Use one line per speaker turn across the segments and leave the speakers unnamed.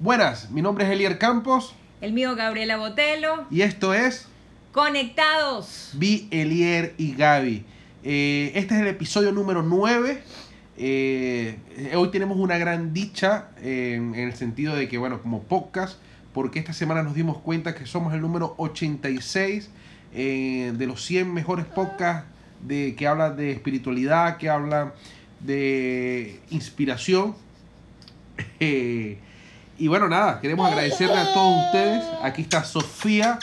Buenas, mi nombre es Elier Campos
El mío Gabriela Botelo.
y esto es
Conectados.
Vi, Elier y Gaby. Eh, este es el episodio número 9. Eh, hoy tenemos una gran dicha eh, en el sentido de que, bueno, como podcast, porque esta semana nos dimos cuenta que somos el número 86 eh, de los 100 mejores podcasts de, que hablan de espiritualidad, que hablan de inspiración. Y bueno, nada, queremos agradecerle a todos ustedes. Aquí está Sofía,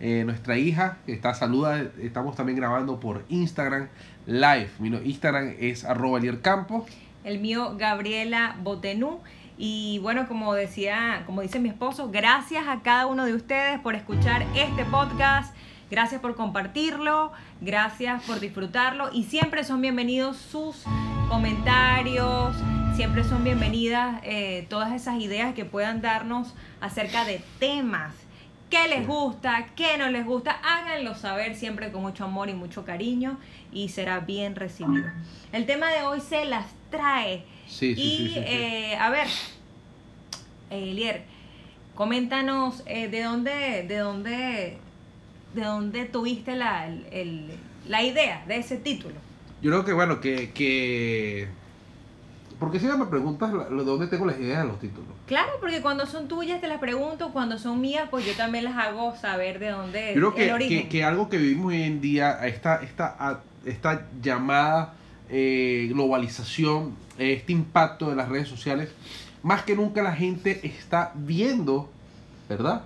eh, nuestra hija, que está saluda. Estamos también grabando por Instagram Live. Mi Instagram es arroba.
El mío Gabriela Botenú. Y bueno, como decía, como dice mi esposo, gracias a cada uno de ustedes por escuchar este podcast. Gracias por compartirlo, gracias por disfrutarlo y siempre son bienvenidos sus comentarios, siempre son bienvenidas eh, todas esas ideas que puedan darnos acerca de temas. ¿Qué les gusta? ¿Qué no les gusta? Háganlo saber siempre con mucho amor y mucho cariño y será bien recibido. El tema de hoy se las trae.
Sí, sí,
y
sí, sí, sí.
eh, a ver, Elier, coméntanos eh, de dónde, de dónde, de dónde tuviste la, el- la idea de ese título.
Yo creo que, bueno, que... que... Porque siempre me preguntas de dónde tengo las ideas de los títulos.
Claro, porque cuando son tuyas te las pregunto, cuando son mías, pues yo también las hago saber de dónde
Yo creo
el
que,
origen.
que, que algo que vivimos hoy en día, esta, esta, esta llamada eh, globalización, este impacto de las redes sociales, más que nunca la gente está viendo, ¿verdad?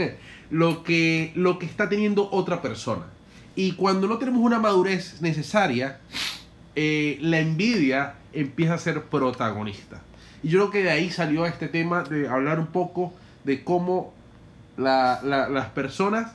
lo, que, lo que está teniendo otra persona. Y cuando no tenemos una madurez necesaria, eh, la envidia empieza a ser protagonista. Y yo creo que de ahí salió este tema de hablar un poco de cómo la- la- las personas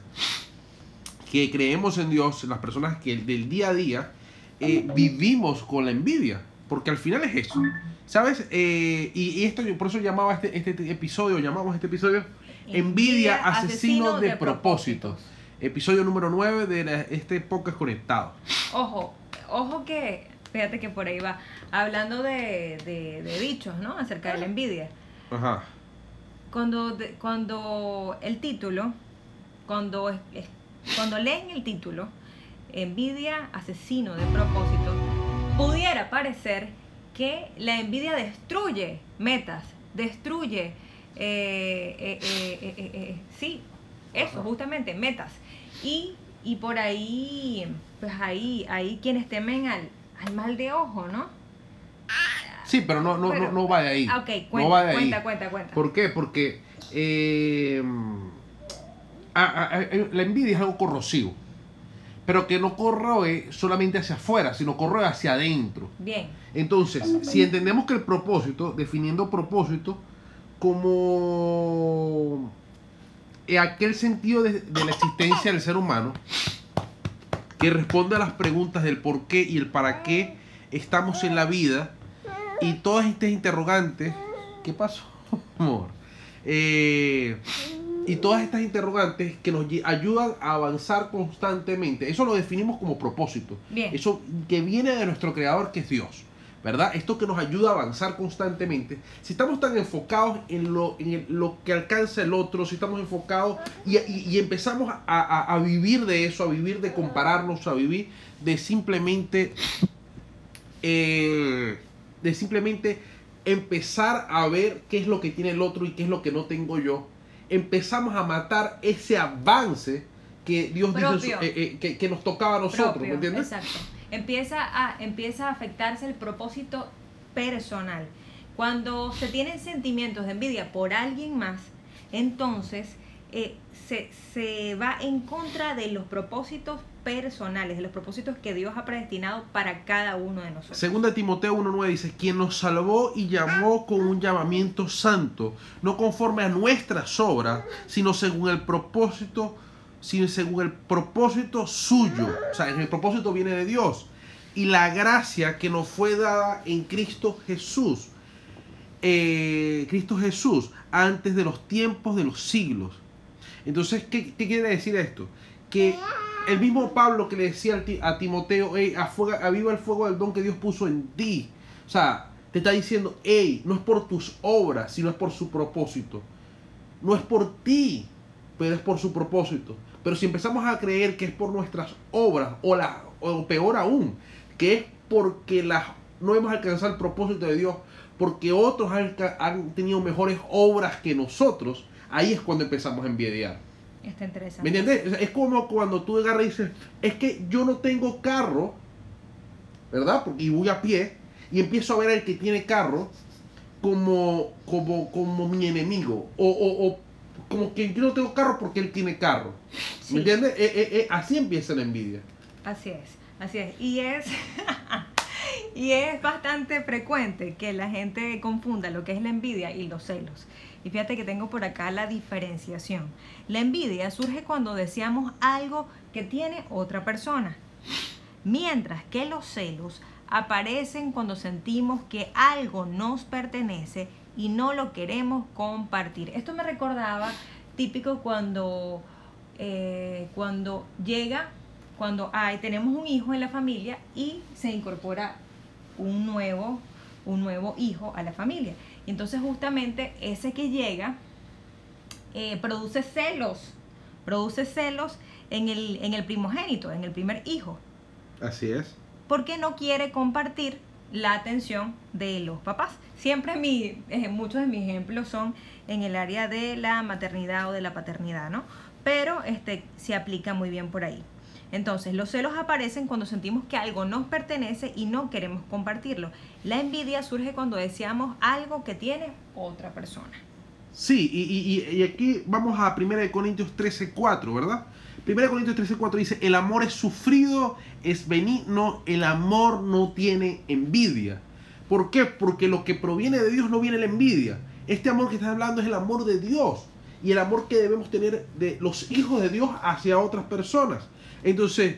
que creemos en Dios, las personas que del día a día, eh, vivimos con la envidia. Porque al final es eso. ¿Sabes? Eh, y, y esto por eso llamaba este, este episodio, llamamos este episodio Envidia, asesino, de, propósitos. Episodio número 9 de la- este podcast conectado.
Ojo, ojo que, fíjate que por ahí va, hablando de, de- de dichos, ¿no? Acerca de la envidia.
Ajá.
Cuando, cuando el título, cuando, cuando leen el título, envidia, asesino de propósito, pudiera parecer que la envidia destruye metas, destruye, eh, eh, eh, eh, eh, eh, sí, eso,
Ajá.
justamente, metas. Y, y por ahí, pues ahí, ahí quienes temen al, al mal de ojo, ¿no?
Sí, pero no, no,
Pero-
no, no va de ahí.
Ah, Ok,
no
cuenta,
va de ahí.
cuenta, cuenta, cuenta.
¿Por qué? Porque eh, a- a- a- la envidia es algo corrosivo. Pero que no corroe solamente hacia afuera, sino corroe hacia adentro.
Bien,
Entonces, si entendemos que el propósito, definiendo propósito como aquel sentido de, de la existencia del ser humano que responde a las preguntas del por qué y el para qué estamos en la vida y todas estas interrogantes, ¿qué pasó, amor? Eh, y todas estas interrogantes que nos ayudan a avanzar constantemente. Eso lo definimos como propósito.
bien.
Eso que viene de nuestro creador que es Dios. ¿Verdad? Esto que nos ayuda a avanzar constantemente. Si estamos tan enfocados en lo, en el- lo que alcanza el otro, si estamos enfocados y, y- y empezamos a, a- a vivir de eso, a vivir de compararnos, a vivir de simplemente, eh, de simplemente empezar a ver qué es lo que tiene el otro y qué es lo que no tengo yo, empezamos a matar ese avance que Dios dice eh, eh, que, que nos tocaba a nosotros,
propio,
¿me entiendes?
Exacto. Empieza a, empieza a afectarse el propósito personal. Cuando se tienen sentimientos de envidia por alguien más, entonces eh, se, se va en contra de los propósitos personales, de los propósitos que Dios ha predestinado para cada uno de nosotros.
Segunda Timoteo 1.9 dice, quien nos salvó y llamó con un llamamiento santo, no conforme a nuestras obras, sino según el propósito, sino según el propósito suyo. O sea, el propósito viene de Dios. Y la gracia que nos fue dada en Cristo Jesús. Eh, Cristo Jesús, antes de los tiempos de los siglos. Entonces, ¿qué, quiere decir esto? Que el mismo Pablo que le decía a Timoteo, "Ey, afuega- aviva el fuego del don que Dios puso en ti. O sea, te está diciendo, hey, no es por tus obras, sino es por su propósito. No es por ti, pero es por su propósito. Pero si empezamos a creer que es por nuestras obras, o, la, o peor aún, que es porque las, no hemos alcanzado el propósito de Dios, porque otros han, han tenido mejores obras que nosotros, ahí es cuando empezamos a envidiar.
Está interesante.
¿Me entiendes? Es como cuando tú agarras y dices, es que yo no tengo carro, ¿verdad? Porque y voy a pie, y empiezo a ver al que tiene carro como, como, como mi enemigo, o, o, o como que yo no tengo carro porque él tiene carro.
Sí.
¿Me entiendes? Eh, eh, eh, así empieza la envidia.
Así es, así es. Y es, y es bastante frecuente que la gente confunda lo que es la envidia y los celos. Y fíjate que tengo por acá la diferenciación. La envidia surge cuando deseamos algo que tiene otra persona. Mientras que los celos aparecen cuando sentimos que algo nos pertenece y no lo queremos compartir. Esto me recordaba típico cuando, eh, cuando llega, cuando hay, tenemos un hijo en la familia y se incorpora un nuevo, un nuevo hijo a la familia. Y entonces justamente ese que llega eh, produce celos, produce celos en el, en el primogénito, en el primer hijo
Así es.
porque no quiere compartir la atención de los papás. Siempre mi, eh, muchos de mis ejemplos son en el área de la maternidad o de la paternidad, ¿no? Pero este, se aplica muy bien por ahí. Entonces, los celos aparecen cuando sentimos que algo nos pertenece y no queremos compartirlo. La envidia surge cuando deseamos algo que tiene otra persona.
Sí, y, y- y- aquí vamos a 1 Corintios 13, 4, ¿verdad? 1 Corintios 13, 4 dice, el amor es sufrido, es benigno, el amor no tiene envidia. ¿Por qué? Porque lo que proviene de Dios no viene la envidia. Este amor que estás hablando es el amor de Dios y el amor que debemos tener de los hijos de Dios hacia otras personas. Entonces,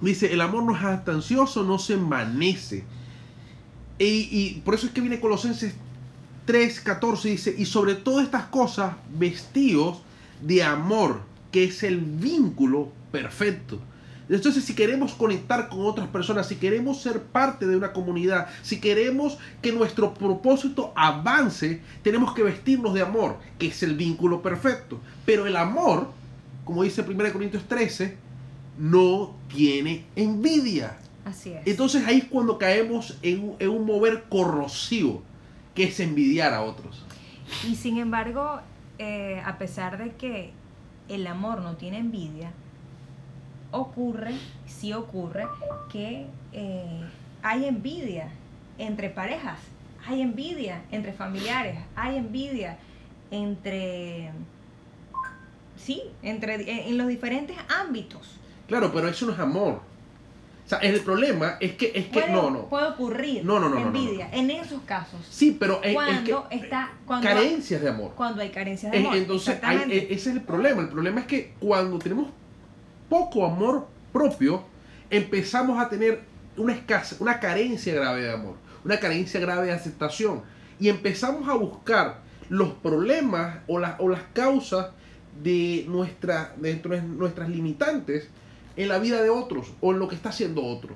dice, el amor no es ansioso, no se envanece. Y, y por eso es que viene Colosenses 3:14 dice, y sobre todas estas cosas, vestidos de amor, que es el vínculo perfecto. Entonces, si queremos conectar con otras personas, si queremos ser parte de una comunidad, si queremos que nuestro propósito avance, tenemos que vestirnos de amor, que es el vínculo perfecto. Pero el amor, como dice 1 Corintios 13, no tiene envidia.
Así es.
Entonces ahí es cuando caemos en un, en un mover corrosivo, que es envidiar a otros.
Y sin embargo, eh, a pesar de que el amor no tiene envidia, ocurre, sí ocurre, que eh, hay envidia entre parejas, hay envidia entre familiares, hay envidia entre, sí, entre, en, en los diferentes ámbitos.
Claro, pero eso no es amor. O sea, el problema es que, es que
Puede,
no, no.
puede ocurrir
No, no, no, no, no,
envidia en esos casos.
Sí, pero es, es
Cuando
que
está, cuando,
carencias de amor.
cuando hay carencias de
Eh,
amor.
Entonces, hay- eh, ese es el problema. El problema es que cuando tenemos poco amor propio, empezamos a tener una escasa, una carencia grave de amor, una carencia grave de aceptación. Y empezamos a buscar los problemas o, las o las causas de, nuestra, de nuestras limitantes en la vida de otros o en lo que está haciendo otro.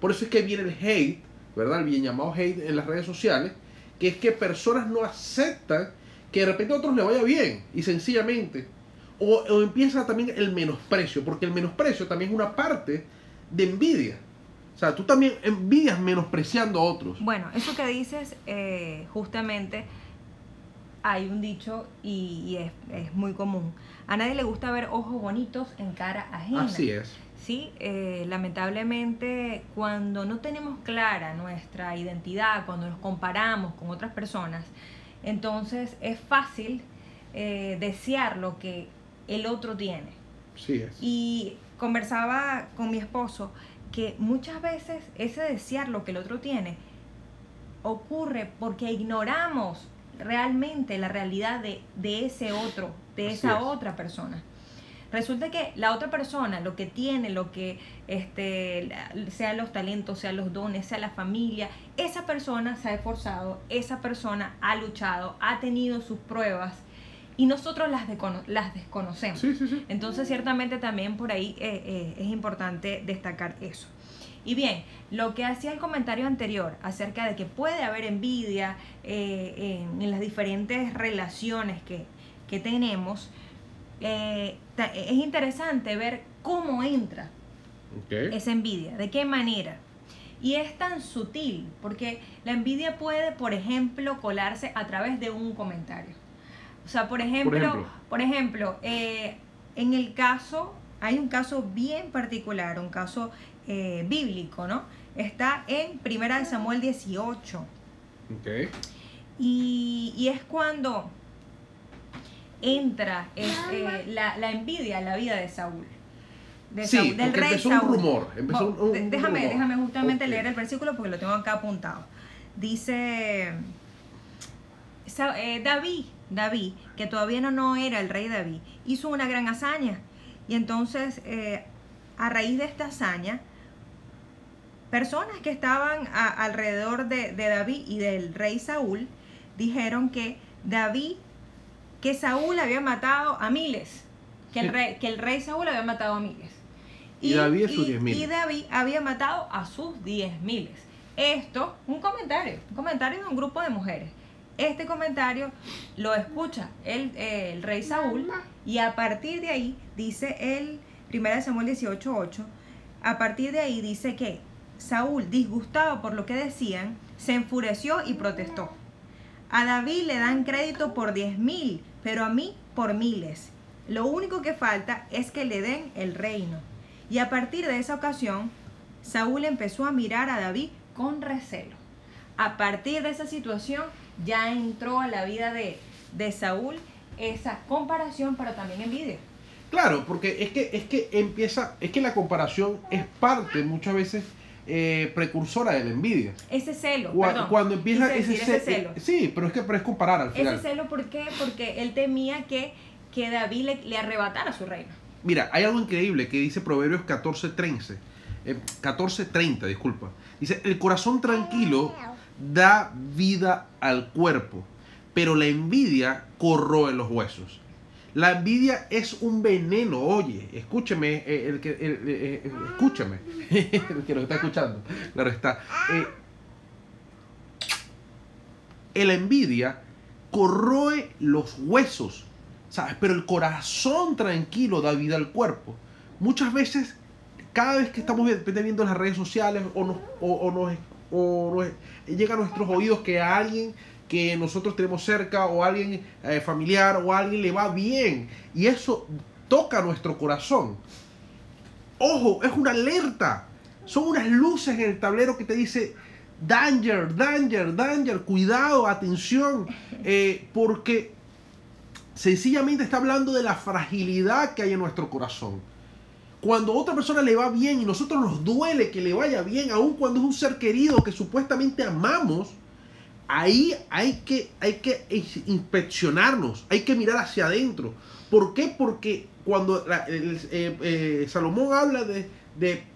Por eso es que viene el hate, ¿verdad? El bien llamado hate en las redes sociales, que es que personas no aceptan que de repente a otros le vaya bien y sencillamente. O, o empieza también el menosprecio, porque el menosprecio también es una parte de envidia. O sea, tú también envidias menospreciando a otros.
Bueno, eso que dices, eh, justamente hay un dicho y, y es, es muy común. A nadie le gusta ver ojos bonitos en cara ajena.
Así es.
Sí, eh, lamentablemente cuando no tenemos clara nuestra identidad, cuando nos comparamos con otras personas, entonces es fácil eh, desear lo que el otro tiene.
Sí es.
Y conversaba con mi esposo que muchas veces ese desear lo que el otro tiene ocurre porque ignoramos realmente la realidad de, de ese otro, de
Así
esa
es.
otra persona. Resulta que la otra persona, lo que tiene, lo que este, sea los talentos, sea los dones, sea la familia, esa persona se ha esforzado, esa persona ha luchado, ha tenido sus pruebas y nosotros las, las desconocemos.
Sí, sí, sí.
Entonces, ciertamente también por ahí eh, eh, es importante destacar eso. Y bien, lo que hacía el comentario anterior acerca de que puede haber envidia eh, en, las diferentes relaciones que, tenemos, eh, es interesante ver cómo entra esa envidia, de qué manera. Y es tan sutil, porque la envidia puede, por ejemplo, colarse a través de un comentario. O sea, por ejemplo, por ejemplo, eh, en el caso, hay un caso bien particular, un caso eh, bíblico, ¿no? Está en Primera de Samuel 18. Okay. Y, es cuando entra eh, la, envidia en la vida de Saúl.
De sí, Saúl, del rey empezó un rumor.
déjame, déjame justamente leer el versículo porque lo tengo acá apuntado. Dice eh, David, David, que todavía no, no era el rey David, hizo una gran hazaña. Y entonces, a raíz de esta hazaña, personas que estaban alrededor de, David y del rey Saúl dijeron que David, que Saúl había matado a miles, que el, rey, que el rey Saúl había matado a miles.
Y, David,
y David había matado a sus diez miles. Esto, un comentario, un comentario de un grupo de mujeres. Este comentario lo escucha el, el rey Saúl y a partir de ahí, dice el 1 Samuel 18.8, a partir de ahí dice que Saúl, disgustado por lo que decían, se enfureció y protestó. A David le dan crédito por diez mil, pero a mí por miles. Lo único que falta es que le den el reino. Y a partir de esa ocasión, Saúl empezó a mirar a David con recelo. A partir de esa situación ya entró a la vida de, de Saúl esa comparación, pero también envidia.
Claro, porque es que, es que empieza, es que la comparación es parte muchas veces eh, precursora de la envidia.
Ese celo.
Cuando, empieza ese, celo. sí, pero es que pero es comparar al final.
Ese celo, ¿por qué? Porque él temía que, que David le, arrebatara su reino.
Mira, hay algo increíble que dice Proverbios 14:30. Eh, 14:30, disculpa. Dice, el corazón tranquilo da vida al cuerpo, pero la envidia corroe los huesos. La envidia es un veneno, oye, escúcheme, eh, el que, el, eh, eh, escúchame, el que está escuchando, claro está. la envidia corroe los huesos, ¿sabes? Pero el corazón tranquilo da vida al cuerpo. Muchas veces, cada vez que estamos viendo las redes sociales o nos, o, nos, o nos llega a nuestros oídos que alguien que nosotros tenemos cerca o alguien eh, familiar o alguien le va bien y eso toca nuestro corazón. Ojo, es una alerta. Son unas luces en el tablero que te dice danger, danger, danger, cuidado, atención, eh, porque sencillamente está hablando de la fragilidad que hay en nuestro corazón. Cuando a otra persona le va bien y nosotros nos duele que le vaya bien, aun cuando es un ser querido que supuestamente amamos, ahí hay que, hay que inspeccionarnos, hay que mirar hacia adentro. ¿Por qué? Porque cuando eh, eh, Salomón habla de,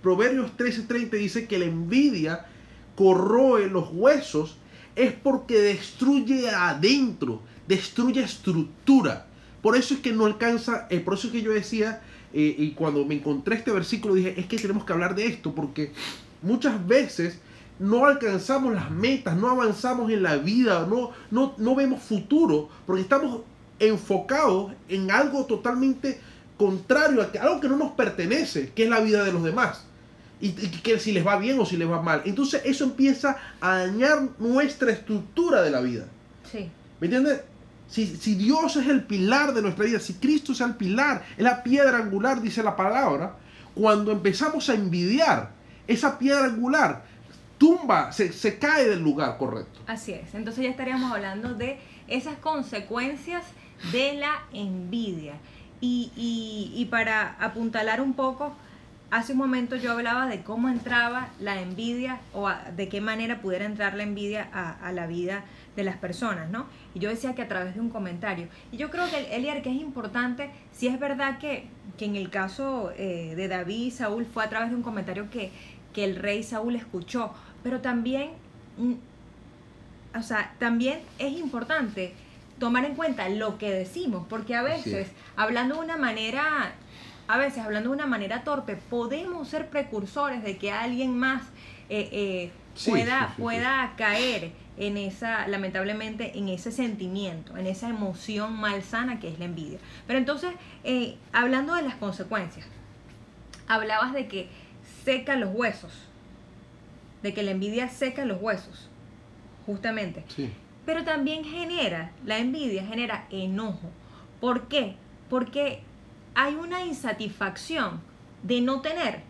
Proverbios 13:30, dice que la envidia corroe los huesos, es porque destruye adentro, destruye estructura. Por eso es que no alcanza, el por eso es que yo decía, eh, y cuando me encontré este versículo dije, es que tenemos que hablar de esto, porque muchas veces no alcanzamos las metas, no avanzamos en la vida, no, no, no vemos futuro, porque estamos enfocados en algo totalmente contrario, a algo que no nos pertenece, que es la vida de los demás. Y, que si les va bien o si les va mal. Entonces eso empieza a dañar nuestra estructura de la vida. Sí. ¿Me entiendes? Si, si, Dios es el pilar de nuestra vida, si Cristo es el pilar, es la piedra angular, dice la palabra, cuando empezamos a envidiar esa piedra angular, tumba, se, cae del lugar correcto.
Así es. Entonces ya estaríamos hablando de esas consecuencias de la envidia. Y, para apuntalar un poco, hace un momento yo hablaba de cómo entraba la envidia o de qué manera pudiera entrar la envidia a, la vida de las personas, ¿no? Y yo decía que a través de un comentario. Y yo creo que, Eliar, que es importante, si es verdad que, en el caso eh, de David y Saúl fue a través de un comentario que, que el rey Saúl escuchó, pero también, mm, o sea, también es importante tomar en cuenta lo que decimos, porque a veces, hablando de una manera a veces, hablando de una manera torpe, podemos ser precursores de que alguien más eh, eh, pueda, pueda caer en esa, lamentablemente, en ese sentimiento, en esa emoción malsana que es la envidia. Pero entonces, eh, hablando de las consecuencias, hablabas de que seca los huesos, de que la envidia seca los huesos, justamente. Pero también genera, la envidia genera enojo. ¿Por qué? Porque hay una insatisfacción de no tener,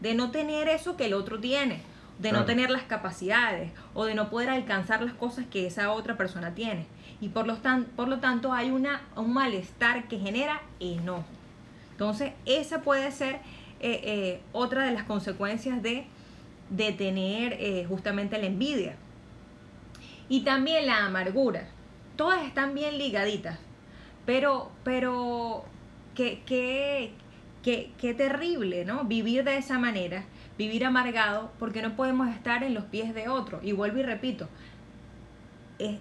de no tener eso que el otro tiene de no tener las capacidades o de no poder alcanzar las cosas que esa otra persona tiene. Y por lo, tan, por lo tanto hay una, un malestar que genera enojo. Entonces, esa puede ser eh, eh, otra de las consecuencias de, de tener eh, justamente la envidia. Y también la amargura. Todas están bien ligaditas. Pero, pero, qué, qué, qué, qué terrible, ¿no? Vivir de esa manera vivir amargado porque no podemos estar en los pies de otro. Y vuelvo y repito,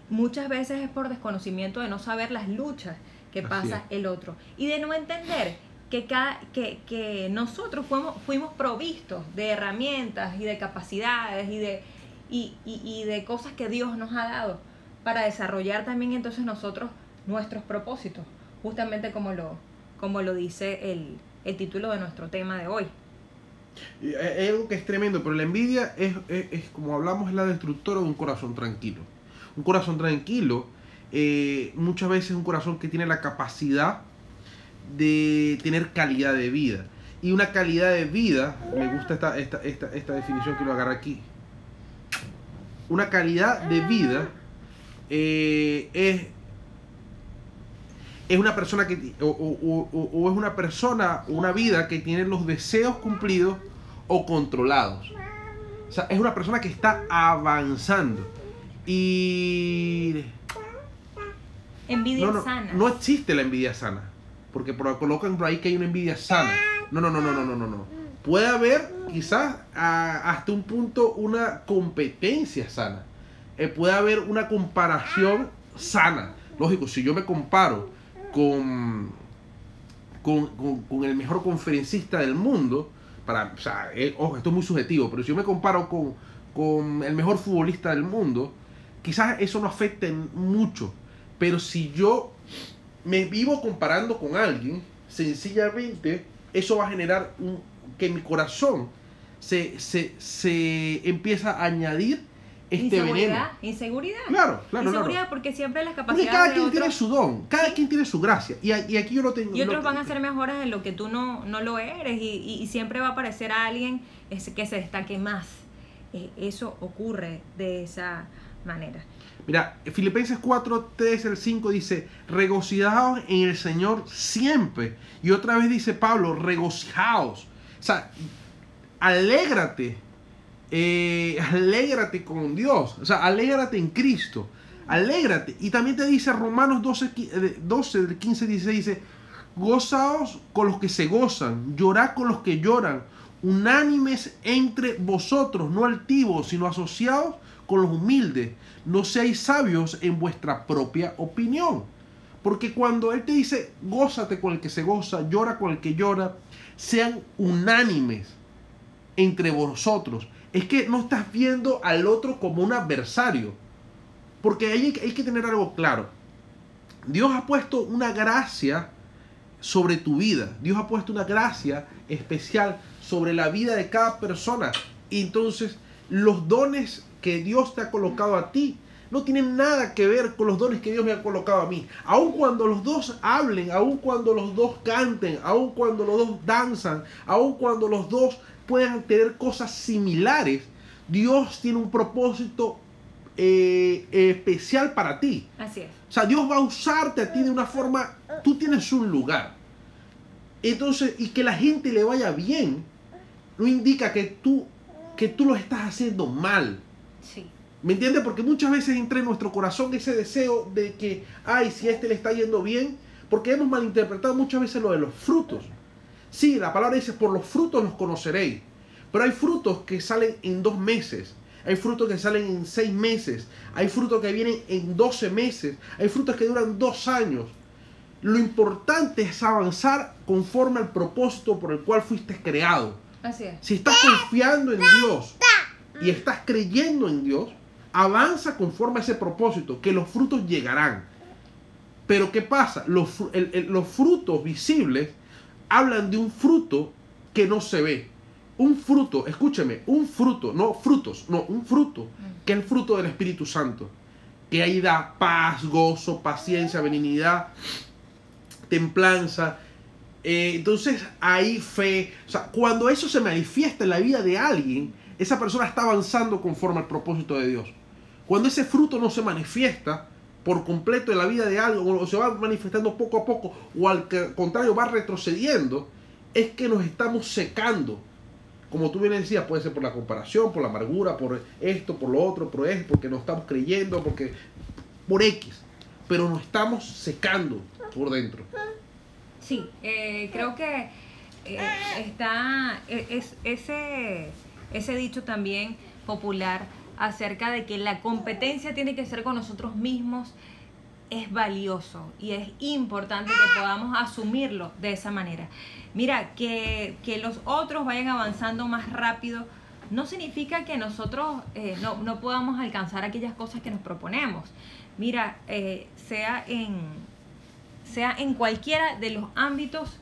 muchas veces es por desconocimiento de no saber las luchas que pasa el otro y de no entender que, cada, que, que nosotros fuimos, fuimos provistos de herramientas y de capacidades y de, y, y, de cosas que Dios nos ha dado para desarrollar también entonces nosotros nuestros propósitos, justamente como lo, como lo dice el, el título de nuestro tema de hoy.
Es algo que es tremendo, pero la envidia es, como hablamos, es la destructora de un corazón tranquilo. Un corazón tranquilo, eh, muchas veces es un corazón que tiene la capacidad de tener calidad de vida. Y una calidad de vida, me gusta esta, esta, esta, esta definición que lo agarra aquí. Una calidad de vida eh, es, es una persona que, o, es una persona, una vida que tiene los deseos cumplidos o controlados. O sea, es una persona que está avanzando. Y...
Envidia sana.
No existe la envidia sana. Porque colocan por ahí que hay una envidia sana. No, no, no, no, no, no, no. no. Puede haber quizás hasta un punto una competencia sana. Eh, puede haber una comparación sana. Lógico, si yo me comparo con, con, el mejor conferencista del mundo, para, o sea, esto es muy subjetivo, pero si yo me comparo con, con el mejor futbolista del mundo, quizás eso no afecte mucho. Pero si yo me vivo comparando con alguien, sencillamente eso va a generar que mi corazón se, se, se empieza a añadir este
inseguridad, Inseguridad.
Claro, claro.
Inseguridad porque siempre las capacidades.
Porque cada quien tiene su don, cada quien tiene su gracia. Y, aquí yo lo tengo.
Y otros van a ser mejores en lo que tú no, no lo eres. Y, siempre va a aparecer a alguien que se destaque más. Eh, eso ocurre de esa manera.
Mira, Filipenses 4, 3, el 5 dice, regocijaos en el Señor siempre. Y otra vez dice Pablo, regocijaos. O sea, alégrate eh, alégrate con Dios, o sea, alégrate en Cristo, alégrate. Y también te dice Romanos 12, 12 15, 16, dice, gozaos con los que se gozan, llorad con los que lloran, unánimes entre vosotros, no altivos, sino asociados con los humildes. No seáis sabios en vuestra propia opinión. Porque cuando Él te dice, gózate con el que se goza, llora con el que llora, sean unánimes entre vosotros es que no estás viendo al otro como un adversario. Porque hay, hay que tener algo claro. Dios ha puesto una gracia sobre tu vida. Dios ha puesto una gracia especial sobre la vida de cada persona. Entonces los dones que Dios te ha colocado a ti no tienen nada que ver con los dones que Dios me ha colocado a mí. Aun cuando los dos hablen, aun cuando los dos canten, aun cuando los dos danzan, aun cuando los dos puedan tener cosas similares, Dios tiene un propósito eh, especial para ti.
Así es.
O sea, Dios va a usarte a ti de una forma, tú tienes un lugar. Entonces, y que la gente le vaya bien, no indica que tú, que tú lo estás haciendo mal.
Sí.
¿Me entiendes? Porque muchas veces entra en nuestro corazón ese deseo de que, ay, si a este le está yendo bien, porque hemos malinterpretado muchas veces lo de los frutos. Sí, la palabra dice, por los frutos los conoceréis. Pero hay frutos que salen en dos meses. Hay frutos que salen en seis meses. Hay frutos que vienen en doce meses. Hay frutos que duran dos años. Lo importante es avanzar conforme al propósito por el cual fuiste creado.
Así es.
Si estás confiando en Dios y estás creyendo en Dios, avanza conforme a ese propósito, que los frutos llegarán. Pero ¿qué pasa? Los, fru- el- el- los frutos visibles hablan de un fruto que no se ve. Un fruto, escúcheme, un fruto, no frutos, no, un fruto, que es el fruto del Espíritu Santo. Que ahí da paz, gozo, paciencia, benignidad, templanza. Eh, entonces hay fe. O sea, cuando eso se manifiesta en la vida de alguien, esa persona está avanzando conforme al propósito de Dios. Cuando ese fruto no se manifiesta por completo en la vida de algo, o se va manifestando poco a poco, o al contrario va retrocediendo, es que nos estamos secando. Como tú bien decías, puede ser por la comparación, por la amargura, por esto, por lo otro, por esto, porque no estamos creyendo, porque por X. Pero nos estamos secando por dentro.
Sí, eh, creo que eh, está e- es, ese, ese dicho también popular acerca de que la competencia tiene que ser con nosotros mismos es valioso y es importante que podamos asumirlo de esa manera. Mira, que, que los otros vayan avanzando más rápido no significa que nosotros eh, no, no podamos alcanzar aquellas cosas que nos proponemos. Mira, eh, sea en, sea en cualquiera de los ámbitos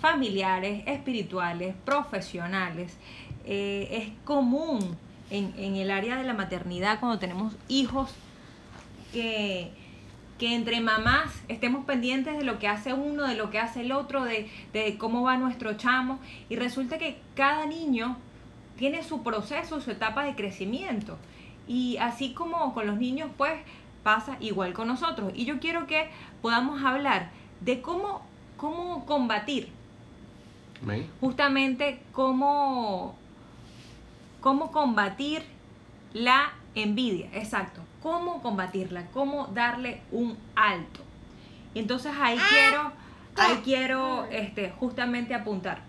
familiares, espirituales, profesionales. Eh, es común en, en el área de la maternidad cuando tenemos hijos que, que entre mamás estemos pendientes de lo que hace uno, de lo que hace el otro, de, de cómo va nuestro chamo. Y resulta que cada niño tiene su proceso, su etapa de crecimiento. Y así como con los niños, pues pasa igual con nosotros. Y yo quiero que podamos hablar de cómo, cómo combatir, justamente cómo, cómo combatir la envidia, exacto. Cómo combatirla, cómo darle un alto. Y entonces ahí quiero, ahí quiero este, justamente apuntar.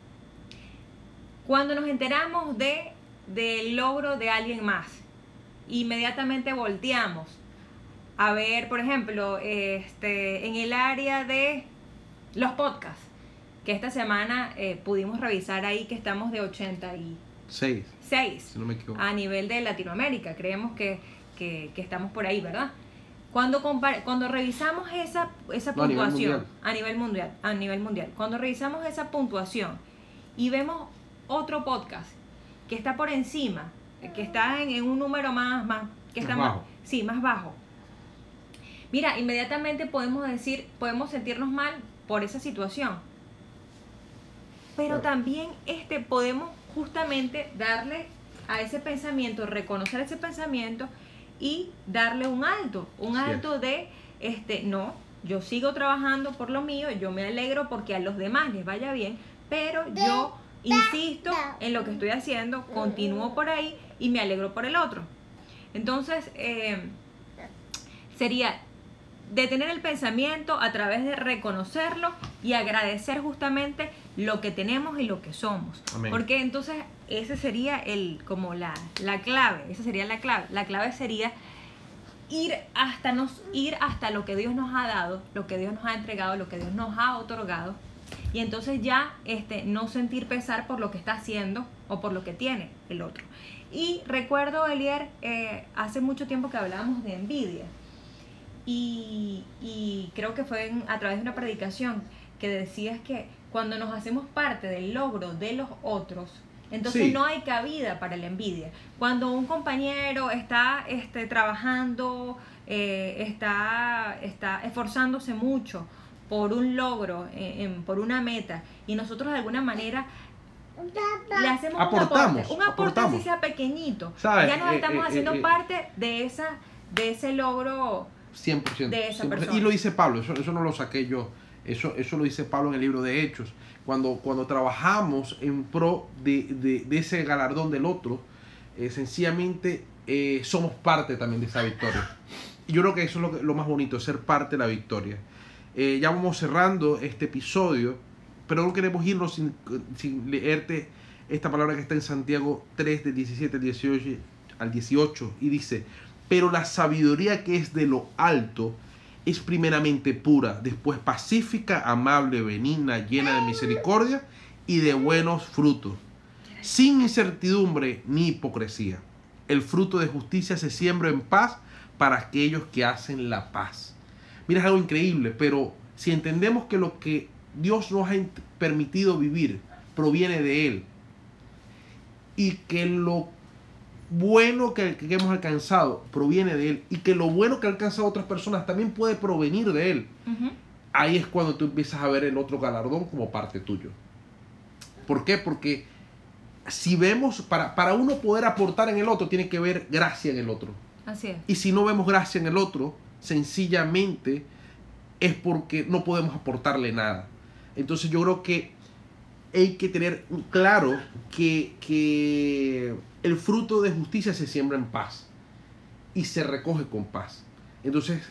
Cuando nos enteramos de del logro de alguien más, inmediatamente volteamos a ver, por ejemplo, este, en el área de los podcasts, que esta semana eh, pudimos revisar ahí que estamos de 86
Seis, si no me equivoco.
a nivel de Latinoamérica. Creemos que, que- que estamos por ahí, ¿verdad? Cuando, cuando revisamos esa, esa
No, a nivel
puntuación
mundial.
a nivel mundial, a nivel mundial, cuando revisamos esa puntuación y vemos otro podcast que está por encima, que está en, en un número más, más que está más,
bajo.
sí, más bajo. Mira, inmediatamente podemos decir, podemos sentirnos mal por esa situación. Pero
Claro.
también este, podemos justamente darle a ese pensamiento, reconocer ese pensamiento y darle un alto, un alto de, este, no, yo sigo trabajando por lo mío, yo me alegro porque a los demás les vaya bien, pero yo insisto en lo que estoy haciendo, continúo por ahí y me alegro por el otro. Entonces, eh, sería detener el pensamiento a través de reconocerlo y agradecer justamente lo que tenemos y lo que somos.
Amén.
Porque entonces ese sería el como la, la clave, esa sería la clave. La clave sería ir hasta nos ir hasta lo que Dios nos ha dado, lo que Dios nos ha entregado, lo que Dios nos ha otorgado y entonces ya este no sentir pesar por lo que está haciendo o por lo que tiene el otro. Y recuerdo Elier eh, hace mucho tiempo que hablábamos de envidia y, y creo que fue en- a través de una predicación que decías que cuando nos hacemos parte del logro de los otros, entonces
Sí.
no hay cabida para la envidia. Cuando un compañero está este, trabajando, eh, está, está esforzándose mucho por un logro, eh, en- por una meta, y nosotros de alguna manera le hacemos
Aportamos,
un aporte, un aporte
aportamos.
así sea pequeñito, ya nos
Eh,
estamos haciendo parte de esa de ese logro
100%.
de esa
100%.
persona.
Y lo dice Pablo, eso, eso no lo saqué yo. Eso, eso lo dice Pablo en el libro de Hechos. Cuando, cuando trabajamos en pro de, de- de ese galardón del otro, eh, sencillamente eh, somos parte también de esa victoria. Y yo creo que eso es lo, lo más bonito, ser parte de la victoria. Eh, ya vamos cerrando este episodio, pero no queremos irnos sin, sin leerte esta palabra que está en Santiago 3, del 17 al 18, al 18, y dice, pero la sabiduría que es de lo alto es primeramente pura, después pacífica, amable, benigna, llena de misericordia y de buenos frutos, sin incertidumbre ni hipocresía. El fruto de justicia se siembra en paz para aquellos que hacen la paz. Mira, es algo increíble, pero si entendemos que lo que Dios nos ha permitido vivir proviene de Él y que lo bueno que, hemos alcanzado proviene de Él y que lo bueno que ha alcanzado otras personas también puede provenir de Él, ahí es cuando tú empiezas a ver el otro galardón como parte tuyo. ¿Por qué? Porque si vemos, para, para uno poder aportar en el otro, tiene que ver gracia en el otro.
Así es.
Y si no vemos gracia en el otro, sencillamente es porque no podemos aportarle nada. Entonces yo creo que hay que tener claro que, que el fruto de justicia se siembra en paz y se recoge con paz. Entonces,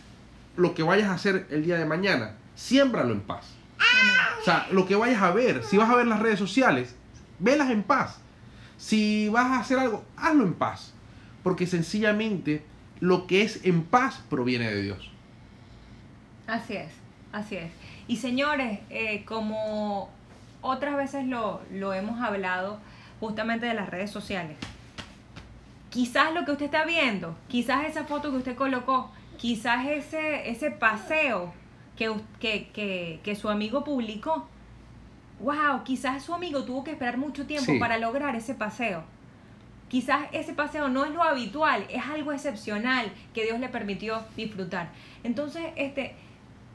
lo que vayas a hacer el día de mañana, siémbralo en paz. O sea, lo que vayas a ver, si vas a ver las redes sociales, velas en paz. Si vas a hacer algo, hazlo en paz. Porque sencillamente lo que es en paz proviene de Dios.
Así es, así es. Y señores, eh, como otras veces lo, lo hemos hablado justamente de las redes sociales, quizás lo que usted está viendo, quizás esa foto que usted colocó, quizás ese, ese paseo que, que, que, su amigo publicó, wow, quizás su amigo tuvo que esperar mucho tiempo para lograr ese paseo. Quizás ese paseo no es lo habitual, es algo excepcional que Dios le permitió disfrutar. Entonces, este,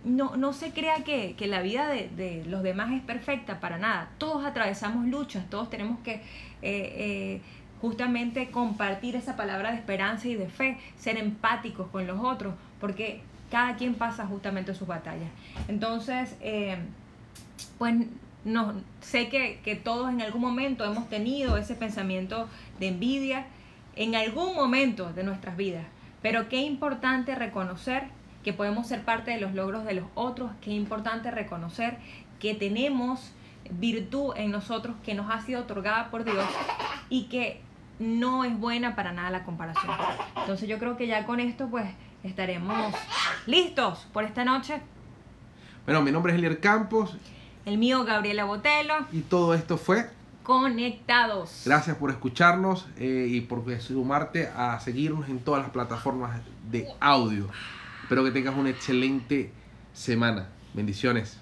no, no se crea que, la vida de, los demás es perfecta para nada. Todos atravesamos luchas, todos tenemos que eh, eh, justamente compartir esa palabra de esperanza y de fe, ser empáticos con los otros, porque cada quien pasa justamente sus batallas. Entonces, eh, pues no, sé que, que todos en algún momento hemos tenido ese pensamiento de envidia en algún momento de nuestras vidas. Pero qué importante reconocer que podemos ser parte de los logros de los otros, qué importante reconocer que tenemos virtud en nosotros que nos ha sido otorgada por Dios y que no es buena para nada la comparación. Entonces yo creo que ya con esto pues estaremos listos por esta noche.
Bueno, mi nombre es Elier Campos.
El mío, Gabriela Botelo.
Y todo esto fue
Conectados.
Gracias por escucharnos eh, y por sumarte a seguirnos en todas las plataformas de audio. Espero que tengas una excelente semana. Bendiciones.